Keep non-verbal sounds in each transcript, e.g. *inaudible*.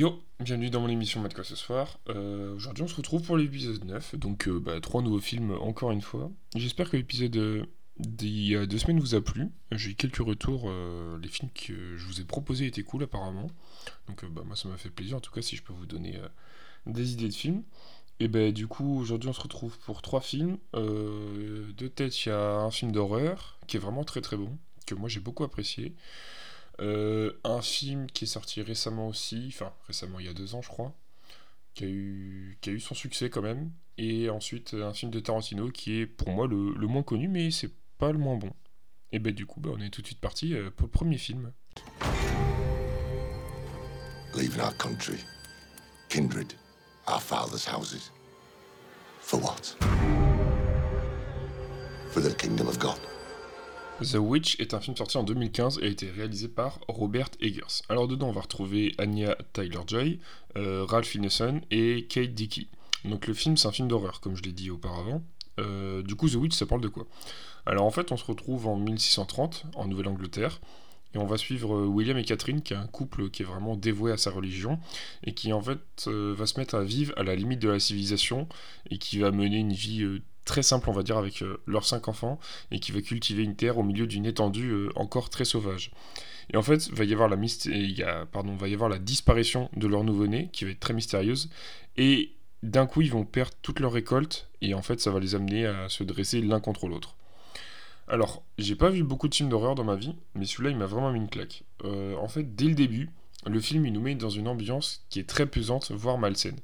Yo, bienvenue dans mon émission Matka ce soir. Euh, Aujourd'hui on se retrouve pour l'épisode 9, donc euh, bah, trois nouveaux films encore une fois. J'espère que l'épisode euh, d'il y a deux semaines vous a plu. J'ai eu quelques retours, euh, les films que je vous ai proposés étaient cool apparemment. Donc euh, bah, moi ça m'a fait plaisir en tout cas si je peux vous donner des idées de films. Et ben du coup aujourd'hui on se retrouve pour trois films. De tête il y a un film d'horreur qui est vraiment très très bon, que moi j'ai beaucoup apprécié. Euh, un film qui est sorti récemment aussi, enfin récemment il y a deux ans je crois, qui a eu, qui a eu son succès quand même. Et ensuite un film de Tarantino qui est pour moi le, le moins connu mais c'est pas le moins bon. Et ben du coup bah, on est tout de suite parti euh, pour le premier film. Leaving our country, kindred, our fathers' houses. For what? For the kingdom of God. The Witch est un film sorti en 2015 et a été réalisé par Robert Eggers. Alors dedans on va retrouver Anya Taylor-Joy, euh, Ralph Ineson et Kate Dickey. Donc le film c'est un film d'horreur comme je l'ai dit auparavant. Euh, du coup The Witch ça parle de quoi? Alors en fait on se retrouve en 1630 en Nouvelle-Angleterre et on va suivre euh, William et Catherine qui est un couple qui est vraiment dévoué à sa religion et qui en fait va se mettre à vivre à la limite de la civilisation et qui va mener une vie très simple on va dire avec euh, leurs cinq enfants et qui va cultiver une terre au milieu d'une étendue euh, encore très sauvage. Et en fait, va y avoir la il y a, pardon, va y avoir la disparition de leur nouveau-né qui va être très mystérieuse et d'un coup ils vont perdre toute leur récolte et en fait ça va les amener à se dresser l'un contre l'autre. Alors, j'ai pas vu beaucoup de films d'horreur dans ma vie, mais celui-là il m'a vraiment mis une claque. Euh, en fait, dès le début, le film il nous met dans une ambiance qui est très pesante, voire malsaine.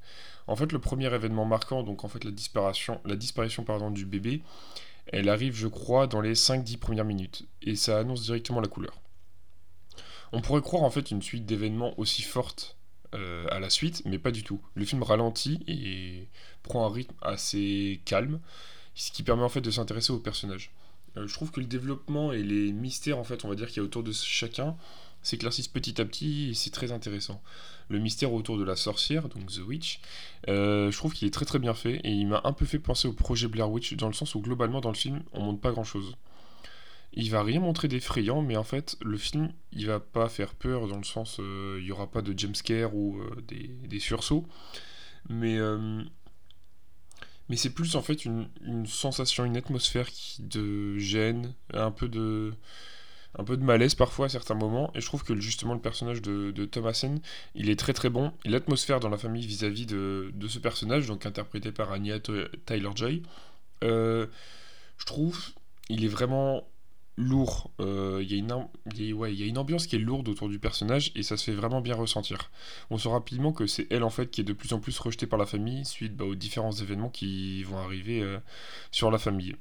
En fait, le premier événement marquant, donc en fait la disparition, la disparition du bébé, elle arrive, je crois, dans les 5-10 premières minutes, et ça annonce directement la couleur. On pourrait croire en fait une suite d'événements aussi forte euh, à la suite, mais pas du tout. Le film ralentit et prend un rythme assez calme, ce qui permet en fait de s'intéresser aux personnages. Euh, je trouve que le développement et les mystères en fait, on va dire qu'il y a autour de chacun, s'éclaircissent petit à petit et c'est très intéressant. Le mystère autour de la sorcière, donc The Witch, euh, je trouve qu'il est très très bien fait et il m'a un peu fait penser au projet Blair Witch dans le sens où globalement dans le film on montre pas grand chose. Il va rien montrer d'effrayant, mais en fait, le film, il va pas faire peur dans le sens, euh, il y aura pas de jumpscare ou euh, des, des sursauts, mais, mais c'est plus en fait une, sensation, une atmosphère de gêne, un peu de, un peu de malaise parfois à certains moments, et je trouve que justement le personnage de, de Thomasen, il est très très bon, l'atmosphère dans la famille vis-à-vis de, ce personnage, donc interprété par Anya Taylor-Joy, euh, je trouve, il est vraiment lourd. Il y a une ambiance qui est lourde autour du personnage et ça se fait vraiment bien ressentir. On sent rapidement que c'est elle en fait qui est de plus en plus rejetée par la famille suite bah, aux différents événements qui vont arriver euh, sur la famille.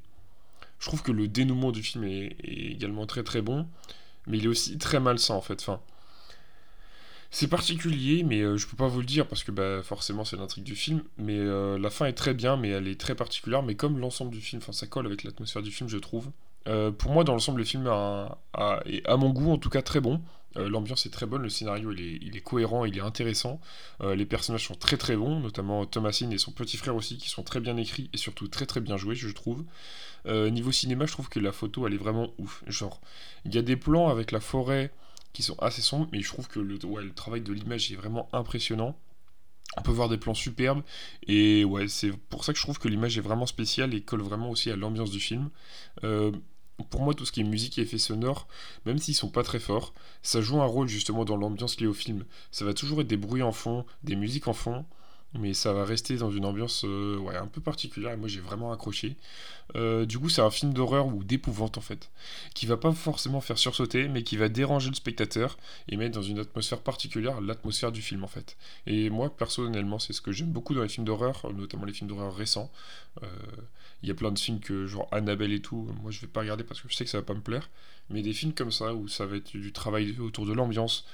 Je trouve que le dénouement du film est, également très très bon, mais il est aussi très malsain en fait. C'est particulier, mais euh, je peux pas vous le dire parce que bah, forcément c'est l'intrigue du film. Mais euh, la fin est très bien, mais elle est très particulière. Mais comme l'ensemble du film, ça colle avec l'atmosphère du film, je trouve. Euh, pour moi, dans l'ensemble, le film a- est à mon goût en tout cas très bon. Euh, L'ambiance est très bonne, le scénario il est, cohérent, il est intéressant. Euh, les personnages sont très très bons, notamment Thomasine et son petit frère aussi, qui sont très bien écrits et surtout très très bien joués, je trouve. Euh, niveau cinéma, je trouve que la photo elle est vraiment ouf. Genre, il y a des plans avec la forêt qui sont assez sombres, mais je trouve que le, le travail de l'image est vraiment impressionnant. On peut voir des plans superbes, et ouais, c'est pour ça que je trouve que l'image est vraiment spéciale et colle vraiment aussi à l'ambiance du film. Pour moi, tout ce qui est musique et effets sonores, même s'ils sont pas très forts, ça joue un rôle justement dans l'ambiance liée au film. Ça va toujours être des bruits en fond, des musiques en fond, mais ça va rester dans une ambiance euh, un peu particulière, et moi j'ai vraiment accroché. Euh, du coup, c'est un film d'horreur ou d'épouvante en fait, qui va pas forcément faire sursauter, mais qui va déranger le spectateur et mettre dans une atmosphère particulière l'atmosphère du film en fait. Et moi, personnellement, c'est ce que j'aime beaucoup dans les films d'horreur, notamment les films d'horreur récents. Euh, Il y a plein de films que, genre Annabelle et tout, moi je vais pas regarder parce que je sais que ça va pas me plaire. Mais des films comme ça, où ça va être du travail autour de l'ambiance,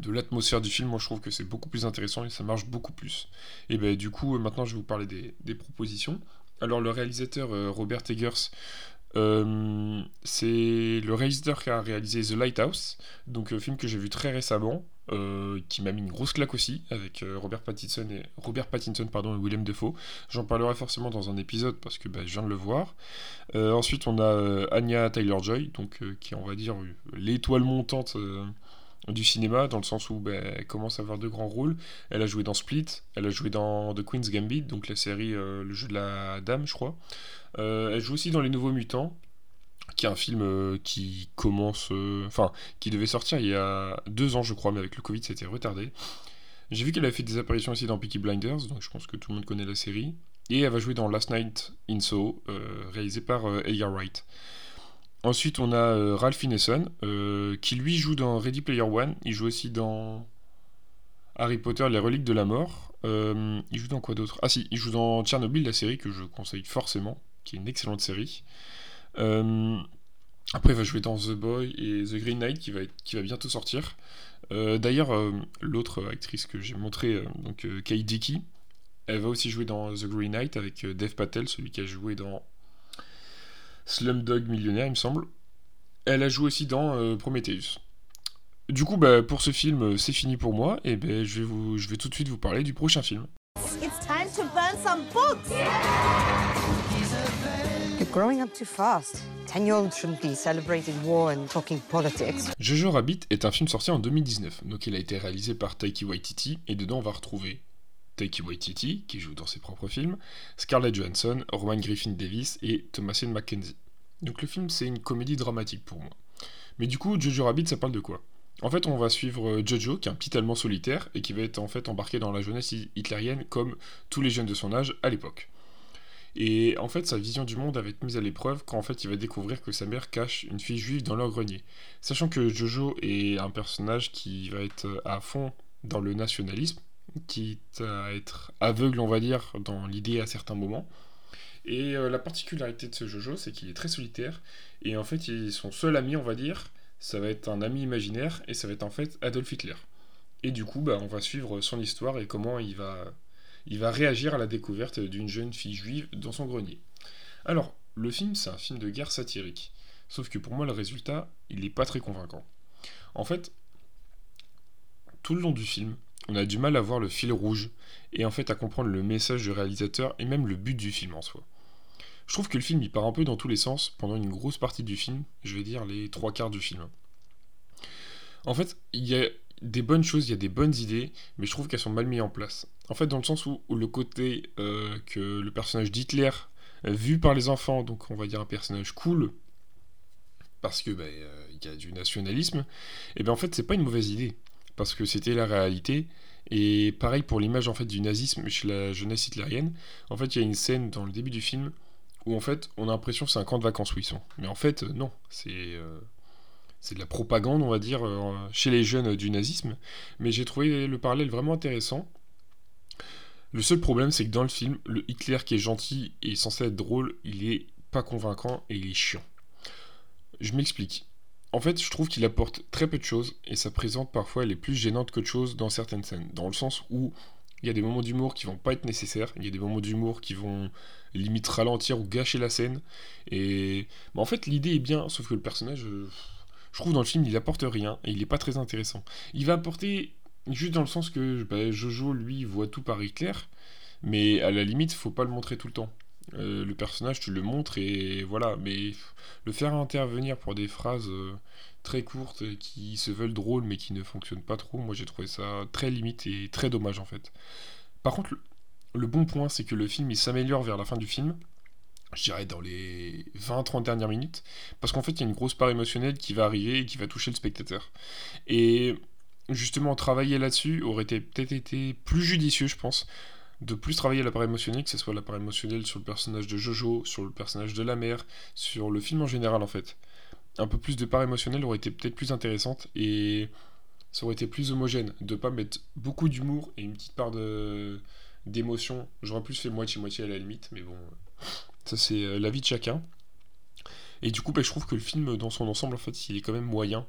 de l'atmosphère du film, moi je trouve que c'est beaucoup plus intéressant et ça marche beaucoup plus. Et ben du coup, euh, maintenant je vais vous parler des, des propositions. Alors le réalisateur euh, Robert Eggers, euh, c'est le réalisateur qui a réalisé The Lighthouse, donc un film que j'ai vu très récemment, qui m'a mis une grosse claque aussi, avec Robert Pattinson et Robert Pattinson pardon et Willem Dafoe. J'en parlerai forcément dans un épisode parce que bah, je viens de le voir. Ensuite, on a Anya Taylor-Joy, donc qui est on va dire l'étoile montante du cinéma, dans le sens où ben, elle commence à avoir de grands rôles. Elle a joué dans Split, elle a joué dans The Queen's Gambit, donc la série euh, Le jeu de la dame, je crois. Euh, elle joue aussi dans Les Nouveaux Mutants, qui est un film euh, qui commence. Enfin, qui devait sortir il y a deux ans, je crois, mais avec le Covid, c'était retardé. J'ai vu qu'elle a fait des apparitions aussi dans Peaky Blinders, donc je pense que tout le monde connaît la série. Et elle va jouer dans Last Night in Soho, réalisé par Edgar Wright. Ensuite, on a euh, Ralph Ineson, euh, qui lui joue dans Ready Player One. Il joue aussi dans Harry Potter, les reliques de la mort. Euh, il joue dans quoi d'autre? Ah si, il joue dans Tchernobyl, la série que je conseille forcément, qui est une excellente série. après, il va jouer dans The Boy et The Green Knight, qui va, qui va bientôt sortir. D'ailleurs, l'autre actrice que j'ai montré, donc Kate Dickey, elle va aussi jouer dans The Green Knight avec Dev Patel, celui qui a joué dans Slumdog Millionnaire, il me semble. Elle a joué aussi dans euh, Prometheus. Du coup, bah, pour ce film, euh, c'est fini pour moi, et ben je, vais vous, je vais tout de suite vous parler du prochain film. It's time to burn some books. You're growing up too fast. Ten-year-olds shouldn't be celebrating war and talking politics. Jojo Rabbit est un film sorti en 2019, donc il a été réalisé par Taiki Waititi, et dedans on va retrouver Taiki Waititi, qui joue dans ses propres films, Scarlett Johansson, Roman Griffin Davis et Thomasin McKenzie. Donc le film, c'est une comédie dramatique pour moi. Mais du coup, Jojo Rabbit, ça parle de quoi? En fait, on va suivre euh, Jojo, qui est un petit Allemand solitaire et qui va être en fait embarqué dans la jeunesse hitlérienne comme tous les jeunes de son âge à l'époque. Et en fait, sa vision du monde va être mise à l'épreuve quand en fait il va découvrir que sa mère cache une fille juive dans leur grenier. Sachant que Jojo est un personnage qui va être à fond dans le nationalisme, quitte à être aveugle, on va dire, dans l'idée à certains moments. Et euh, la particularité de ce Jojo, c'est qu'il est très solitaire, et en fait, son seul ami, on va dire, ça va être un ami imaginaire, et ça va être en fait Adolf Hitler. Et du coup, bah, on va suivre son histoire et comment il va, il va réagir à la découverte d'une jeune fille juive dans son grenier. Alors, le film, c'est un film de guerre satirique. Sauf que pour moi, le résultat, il n'est pas très convaincant. En fait, tout le long du film, on a du mal à voir le fil rouge et en fait à comprendre le message du réalisateur et même le but du film en soi. Je trouve que le film il part un peu dans tous les sens pendant une grosse partie du film, je vais dire les trois quarts du film. En fait, il y a des bonnes choses, il y a des bonnes idées, mais je trouve qu'elles sont mal mises en place. En fait, dans le sens où, le côté euh, que le personnage d'Hitler, euh, vu par les enfants, donc on va dire un personnage cool, parce que ben, euh, y a du nationalisme, et eh bien en fait c'est pas une mauvaise idée parce que c'était la réalité. Et pareil pour l'image en fait du nazisme chez la jeunesse hitlérienne. En fait, il y a une scène dans le début du film où en fait on a l'impression que c'est un camp de vacances où ils sont. Mais en fait, non, c'est euh, c'est de la propagande, on va dire, euh, chez les jeunes du nazisme. Mais j'ai trouvé le parallèle vraiment intéressant. Le seul problème, c'est que dans le film, le Hitler qui est gentil et censé être drôle, il est pas convaincant et il est chiant. Je m'explique. En fait, je trouve qu'il apporte très peu de choses et sa présence parfois elle est plus gênante que de choses dans certaines scènes. Dans le sens où il y a des moments d'humour qui vont pas être nécessaires, il y a des moments d'humour qui vont limite ralentir ou gâcher la scène. Et en fait, l'idée est bien, sauf que le personnage, euh, je trouve dans le film, il apporte rien et il est pas très intéressant. Il va apporter juste dans le sens que bah, Jojo lui voit tout par Hitler, mais à la limite, faut pas le montrer tout le temps. Euh, le personnage, tu le montres et voilà. Mais le faire intervenir pour des phrases euh, très courtes qui se veulent drôles mais qui ne fonctionnent pas trop, moi j'ai trouvé ça très limite et très dommage en fait. Par contre, le, bon point, c'est que le film il s'améliore vers la fin du film. Je dirais dans les 20-30 dernières minutes. Parce qu'en fait, il y a une grosse part émotionnelle qui va arriver et qui va toucher le spectateur. Et justement, travailler là-dessus aurait peut-être été plus judicieux, je pense de plus travailler l'appareil émotionnel, que ce soit l'appareil émotionnel sur le personnage de Jojo, sur le personnage de la mère, sur le film en général en fait. Un peu plus de part émotionnelle aurait été peut-être plus intéressante et ça aurait été plus homogène. De pas mettre beaucoup d'humour et une petite part d'émotion. J'aurais plus fait moitié-moitié à la limite, mais bon, ça c'est euh, l'avis de chacun. Et du coup, bah, je trouve que le film dans son ensemble en fait, il est quand même moyen.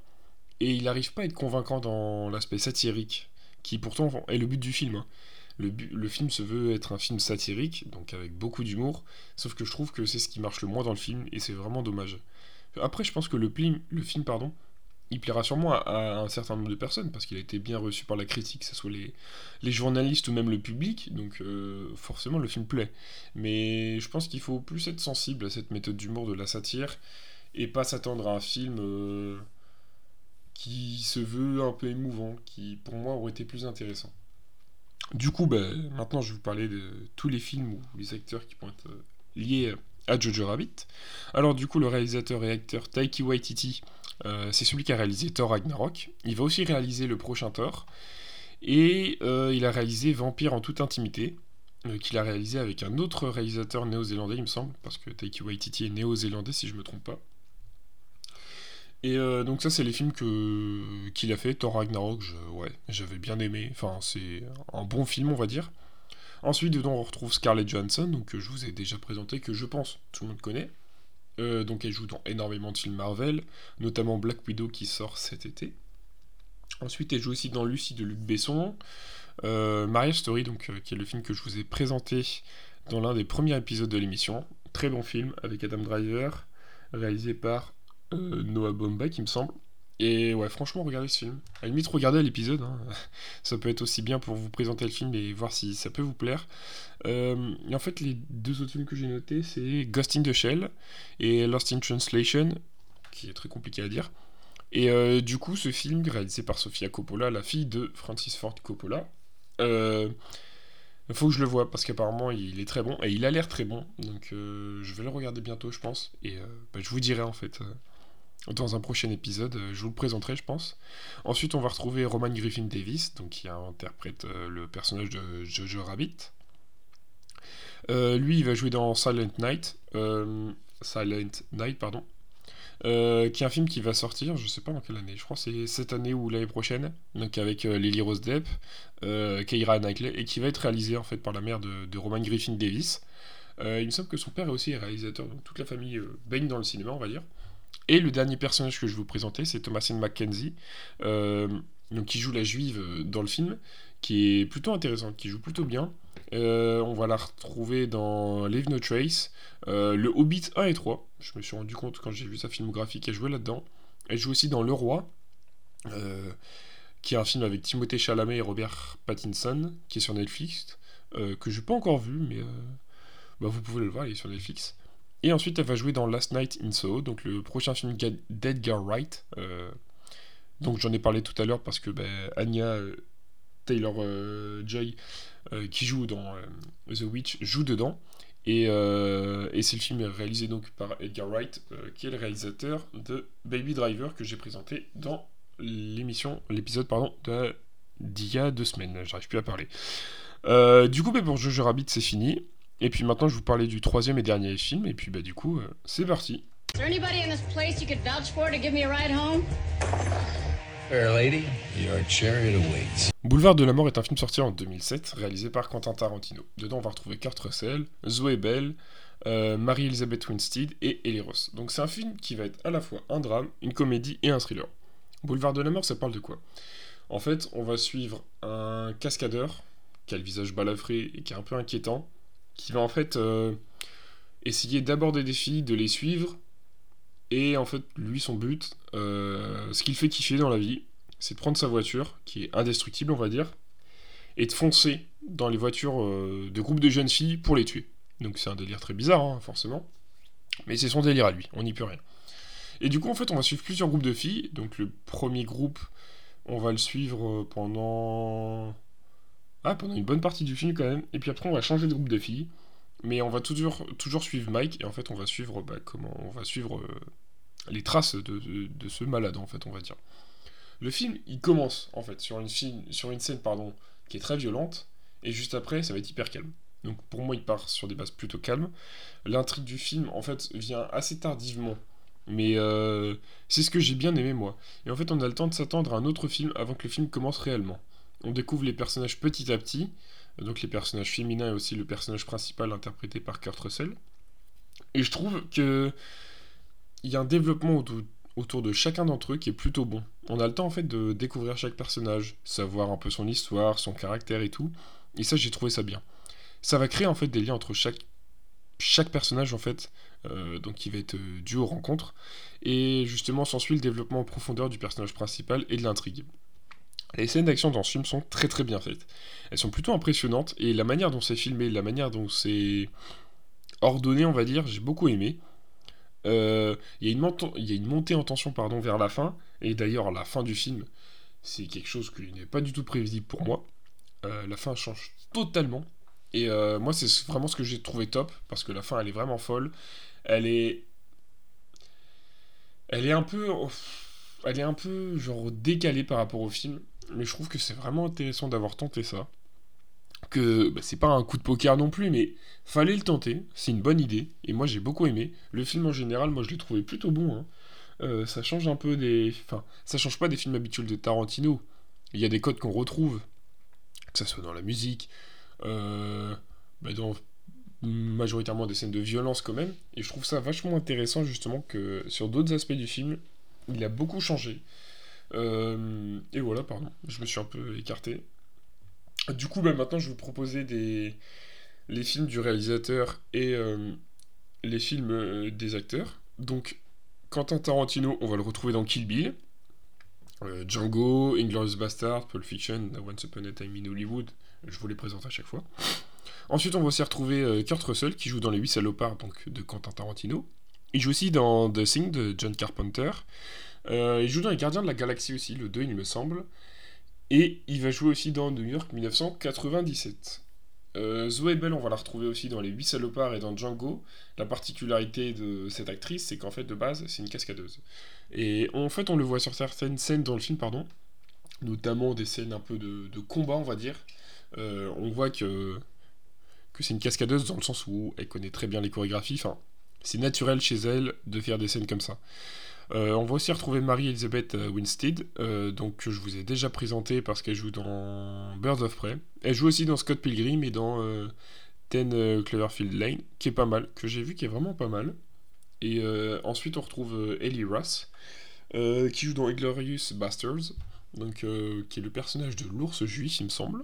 Et il n'arrive pas à être convaincant dans l'aspect satirique, qui pourtant est le but du film. Hein le, film se veut être un film satirique, donc avec beaucoup d'humour, sauf que je trouve que c'est ce qui marche le moins dans le film, et c'est vraiment dommage. Après, je pense que le, film, pardon, il plaira sûrement à, un certain nombre de personnes, parce qu'il a été bien reçu par la critique, que ce soit les, les journalistes ou même le public, donc euh, forcément le film plaît. Mais je pense qu'il faut plus être sensible à cette méthode d'humour de la satire, et pas s'attendre à un film... Euh, qui se veut un peu émouvant, qui pour moi aurait été plus intéressant. Du coup, bah, maintenant je vais vous parler de tous les films ou les acteurs qui vont être euh, liés à Jojo Rabbit. Alors du coup, le réalisateur et acteur Taiki Waititi, euh, c'est celui qui a réalisé Thor Ragnarok. Il va aussi réaliser le prochain Thor. Et euh, il a réalisé Vampire en toute intimité, qu'il a réalisé avec un autre réalisateur néo-zélandais, il me semble, parce que Taiki Waititi est néo-zélandais si je me trompe pas. Et euh, donc ça c'est les films que qu'il a fait. Thor Ragnarok, ouais, j'avais bien aimé. Enfin c'est un bon film on va dire. Ensuite dedans on retrouve Scarlett Johansson, donc je vous ai déjà présenté que je pense tout le monde connaît. Euh, donc elle joue dans énormément de films Marvel, notamment Black Widow qui sort cet été. Ensuite elle joue aussi dans Lucie de Luc Besson. Euh, Story, donc, qui est le film que je vous ai présenté dans l'un des premiers épisodes de l'émission. Très bon film avec Adam Driver, réalisé par euh, Noah Baumbach, il me semble. Et ouais, franchement, regardez ce film. À la limite, regardez l'épisode. Hein. *laughs* ça peut être aussi bien pour vous présenter le film et voir si ça peut vous plaire. Euh, et en fait, les deux autres films que j'ai notés, c'est Ghost in the Shell et Lost in Translation, qui est très compliqué à dire. Et euh, du coup, ce film, réalisé par Sofia Coppola, la fille de Francis Ford Coppola, il faut que je le vois parce qu'apparemment il est très bon et il a l'air très bon. Donc je vais le regarder bientôt, je pense. Et bah, je vous dirai en fait dans un prochain épisode. Euh, je vous le présenterai, je pense. Ensuite, on va retrouver Roman Griffin Davis, donc qui interprète euh, le personnage de Jojo Rabbit. Euh, lui, il va jouer dans Silent Night, Silent Night, pardon, qui est un film qui va sortir, je sais pas dans quelle année, je crois c'est cette année ou l'année prochaine, donc avec Lily Rose Depp, Keira Knightley, et qui va être réalisé en fait par la mère de, de Roman Griffin Davis. il me semble que son père est aussi réalisateur, donc toute la famille baigne dans le cinéma, on va dire. Et le dernier personnage que je vais vous présenter, c'est Thomasine McKenzie, euh, donc qui joue la juive euh, dans le film, qui est plutôt intéressante, qui joue plutôt bien. Euh, on va la retrouver dans Leave No Trace, le Hobbit 1 et 3. Je me suis rendu compte quand j'ai vu sa filmographie qu'elle jouait là-dedans. Elle joue aussi dans Le Roi, qui est un film avec Timothée Chalamet et Robert Pattinson, qui est sur Netflix, que je n'ai pas encore vu, mais bah, vous pouvez le voir, il est sur Netflix. Et ensuite, elle va jouer dans Last Night in Soho, donc le prochain film d'Edgar Wright. Euh, donc j'en ai parlé tout à l'heure parce que ben, Anya euh, Taylor euh, Joy, qui joue dans The Witch, joue dedans. Et, c'est le film réalisé donc par Edgar Wright, qui est le réalisateur de Baby Driver que j'ai présenté dans l'émission, l'épisode d'il y a deux semaines. J'arrive plus à parler. du coup, ben, pour Jojo Rabbit, c'est fini. Et puis maintenant, je vous parlais du troisième et dernier film, et puis bah du coup, euh, c'est parti. Boulevard de la mort est un film sorti en 2007, réalisé par Quentin Tarantino. Dedans, on va retrouver Kurt Russell, Zoé Bell, euh, Marie-Elizabeth Winstead et Ellie Ross. Donc c'est un film qui va être à la fois un drame, une comédie et un thriller. Boulevard de la mort, ça parle de quoi? En fait, on va suivre un cascadeur qui a le visage balafré et qui est un peu inquiétant, qui va en fait euh, essayer d'aborder des filles, de les suivre. Et en fait, lui, son but, euh, ce qu'il fait kiffer dans la vie, c'est de prendre sa voiture, qui est indestructible, on va dire, et de foncer dans les voitures euh, de groupes de jeunes filles pour les tuer. Donc c'est un délire très bizarre, hein, forcément. Mais c'est son délire à lui, on n'y peut rien. Et du coup, en fait, on va suivre plusieurs groupes de filles. Donc le premier groupe, on va le suivre pendant ah, pendant une bonne partie du film quand même. Et puis après, on va changer de groupe de filles. Mais on va toujours, suivre Mike. Et en fait, on va suivre, bah, on va suivre euh, les traces de, ce malade, en fait, on va dire. Le film, il commence, en fait, sur une, scène qui est très violente. Et juste après, ça va être hyper calme. Donc pour moi, il part sur des bases plutôt calmes. L'intrigue du film, en fait, vient assez tardivement. Mais euh, c'est ce que j'ai bien aimé, moi. Et en fait, on a le temps de s'attendre à un autre film avant que le film commence réellement on découvre les personnages petit à petit, donc les personnages féminins et aussi le personnage principal interprété par Kurt Russell. Et je trouve que il y a un développement autour, de chacun d'entre eux qui est plutôt bon. On a le temps en fait de découvrir chaque personnage, savoir un peu son histoire, son caractère et tout. Et ça, j'ai trouvé ça bien. Ça va créer en fait des liens entre chaque, personnage en fait, euh, donc qui va être dû aux rencontres. Et justement, s'ensuit le développement en profondeur du personnage principal et de l'intrigue. Les scènes d'action dans ce film sont très très bien faites. Elles sont plutôt impressionnantes et la manière dont c'est filmé, la manière dont c'est ordonné, on va dire, j'ai beaucoup aimé. Euh, il y, a une montée en tension pardon, vers la fin, et d'ailleurs la fin du film, c'est quelque chose qui n'est pas du tout prévisible pour moi. Euh, la fin change totalement. Et euh, moi, c'est vraiment ce que j'ai trouvé top, parce que la fin, elle est vraiment folle. Elle est... Elle est un peu... Elle est un peu, genre, décalée par rapport au film. Mais je trouve que c'est vraiment intéressant d'avoir tenté ça. Que bah, c'est pas un coup de poker non plus, mais fallait le tenter. C'est une bonne idée. Et moi, j'ai beaucoup aimé. Le film, en général, moi, je l'ai trouvé plutôt bon. Hein. Euh, ça change un peu des... Enfin, ça change pas des films habituels de Tarantino. Il y a des codes qu'on retrouve que ce soit dans la musique, euh, bah, dans majoritairement des scènes de violence quand même. Et je trouve ça vachement intéressant justement que sur d'autres aspects du film, il a beaucoup changé. Euh, et voilà, pardon, je me suis un peu écarté. Du coup, bah, maintenant je vais vous proposer des... les films du réalisateur et euh, les films des acteurs. Donc, Quentin Tarantino, on va le retrouver dans Kill Bill. Euh, Django, Inglourious Bastard, Pulp Fiction, Once Upon a Time in Hollywood, je vous les présente à chaque fois. Ensuite, on va aussi retrouver euh, Kurt Russell qui joue dans Les 8 salopards donc, de Quentin Tarantino. Il joue aussi dans The Thing de John Carpenter. Euh, il joue dans Les Gardiens de la Galaxie aussi, le 2 il me semble. Et il va jouer aussi dans New York 1997. Euh, Zoé Bell, on va la retrouver aussi dans Les 8 salopards et dans Django. La particularité de cette actrice, c'est qu'en fait, de base, c'est une cascadeuse. Et en fait, on le voit sur certaines scènes dans le film, pardon, notamment des scènes un peu de, combat, on va dire. Euh, on voit que, que c'est une cascadeuse dans le sens où elle connaît très bien les chorégraphies. Enfin, c'est naturel chez elle de faire des scènes comme ça. Euh, on va aussi retrouver Marie-Elizabeth euh, Winstead, donc que je vous ai déjà présenté parce qu'elle joue dans Birds of Prey. Elle joue aussi dans Scott Pilgrim et dans Ten Cloverfield Lane, qui est pas mal, que j'ai vu qui est vraiment pas mal. Et ensuite on retrouve Ellie euh, qui joue dans Inglorious Bastards, euh, qui est le personnage de l'ours juif, il me semble.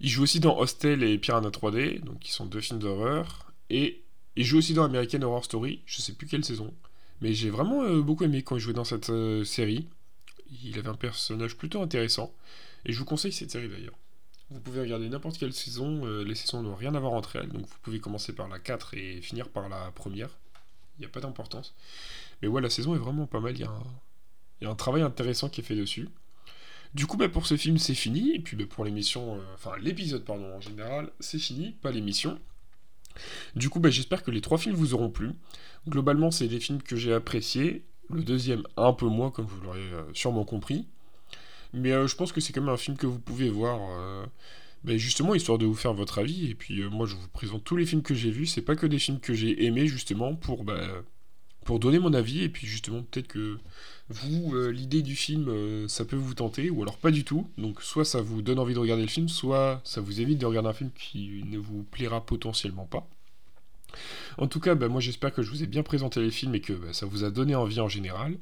Il joue aussi dans Hostel et Piranha 3D, donc qui sont deux films d'horreur. Et il joue aussi dans American Horror Story, je sais plus quelle saison. Mais j'ai vraiment euh, beaucoup aimé quand il jouait dans cette série. Il avait un personnage plutôt intéressant. Et je vous conseille cette série d'ailleurs. Vous pouvez regarder n'importe quelle saison, les saisons n'ont rien à voir entre elles, donc vous pouvez commencer par la 4 et finir par la première. Il n'y a pas d'importance. Mais ouais, la saison est vraiment pas mal. Il y, a un, travail intéressant qui est fait dessus. Du coup, bah, pour ce film, c'est fini. Et puis bah, pour l'émission, euh, enfin l'épisode, pardon, en général, c'est fini, pas l'émission. Du coup, bah, j'espère que les trois films vous auront plu. Globalement, c'est des films que j'ai appréciés. Le deuxième, un peu moins, comme vous l'aurez euh, sûrement compris. Mais euh, je pense que c'est quand même un film que vous pouvez voir. justement, histoire de vous faire votre avis. Et puis, moi, je vous présente tous les films que j'ai vus. C'est pas que des films que j'ai aimés, justement, pour pour donner mon avis, et puis justement, peut-être que vous, euh, l'idée du film, euh, ça peut vous tenter, ou alors pas du tout. Donc, soit ça vous donne envie de regarder le film, soit ça vous évite de regarder un film qui ne vous plaira potentiellement pas. En tout cas, bah, moi j'espère que je vous ai bien présenté les films et que bah, ça vous a donné envie en général.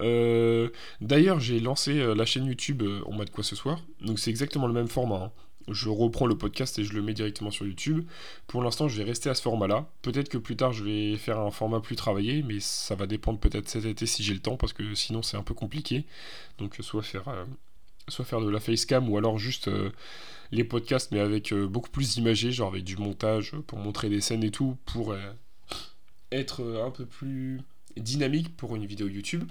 Euh, d'ailleurs, j'ai lancé la chaîne YouTube On m'a de quoi ce soir. Donc c'est exactement le même format. Hein je reprends le podcast et je le mets directement sur YouTube. Pour l'instant, je vais rester à ce format-là. Peut-être que plus tard, je vais faire un format plus travaillé, mais ça va dépendre peut-être cet été si j'ai le temps, parce que sinon, c'est un peu compliqué. Donc, soit faire, euh, soit faire de la facecam, ou alors juste euh, les podcasts, mais avec euh, beaucoup plus d'imagés, genre avec du montage pour montrer des scènes et tout, pour être un peu plus dynamique pour une vidéo YouTube.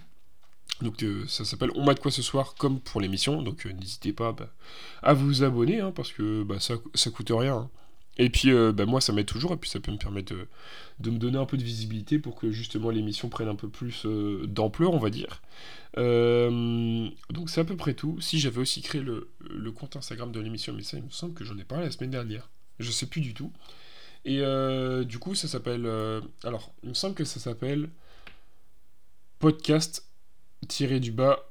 Donc euh, ça s'appelle On m'a de quoi ce soir comme pour l'émission, donc euh, n'hésitez pas bah, à vous abonner hein, parce que bah, ça, ça coûte rien. Hein. Et puis euh, bah, moi ça m'aide toujours et puis ça peut me permettre de, me donner un peu de visibilité pour que justement l'émission prenne un peu plus d'ampleur on va dire. donc c'est à peu près tout. Si j'avais aussi créé le, le, compte Instagram de l'émission, mais ça il me semble que j'en ai parlé la semaine dernière. Je sais plus du tout. Et du coup ça s'appelle... alors il me semble que ça s'appelle podcast tiré du bas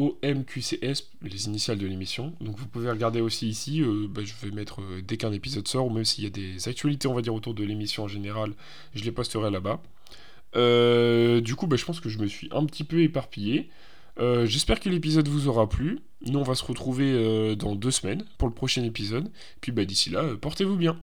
OMQCS, les initiales de l'émission. Donc vous pouvez regarder aussi ici, euh, bah, je vais mettre euh, dès qu'un épisode sort, ou même s'il y a des actualités, on va dire, autour de l'émission en général, je les posterai là-bas. Euh, du coup, bah, je pense que je me suis un petit peu éparpillé. J'espère que l'épisode vous aura plu. Nous, on va se retrouver dans deux semaines pour le prochain épisode. Puis bah, d'ici là, portez-vous bien.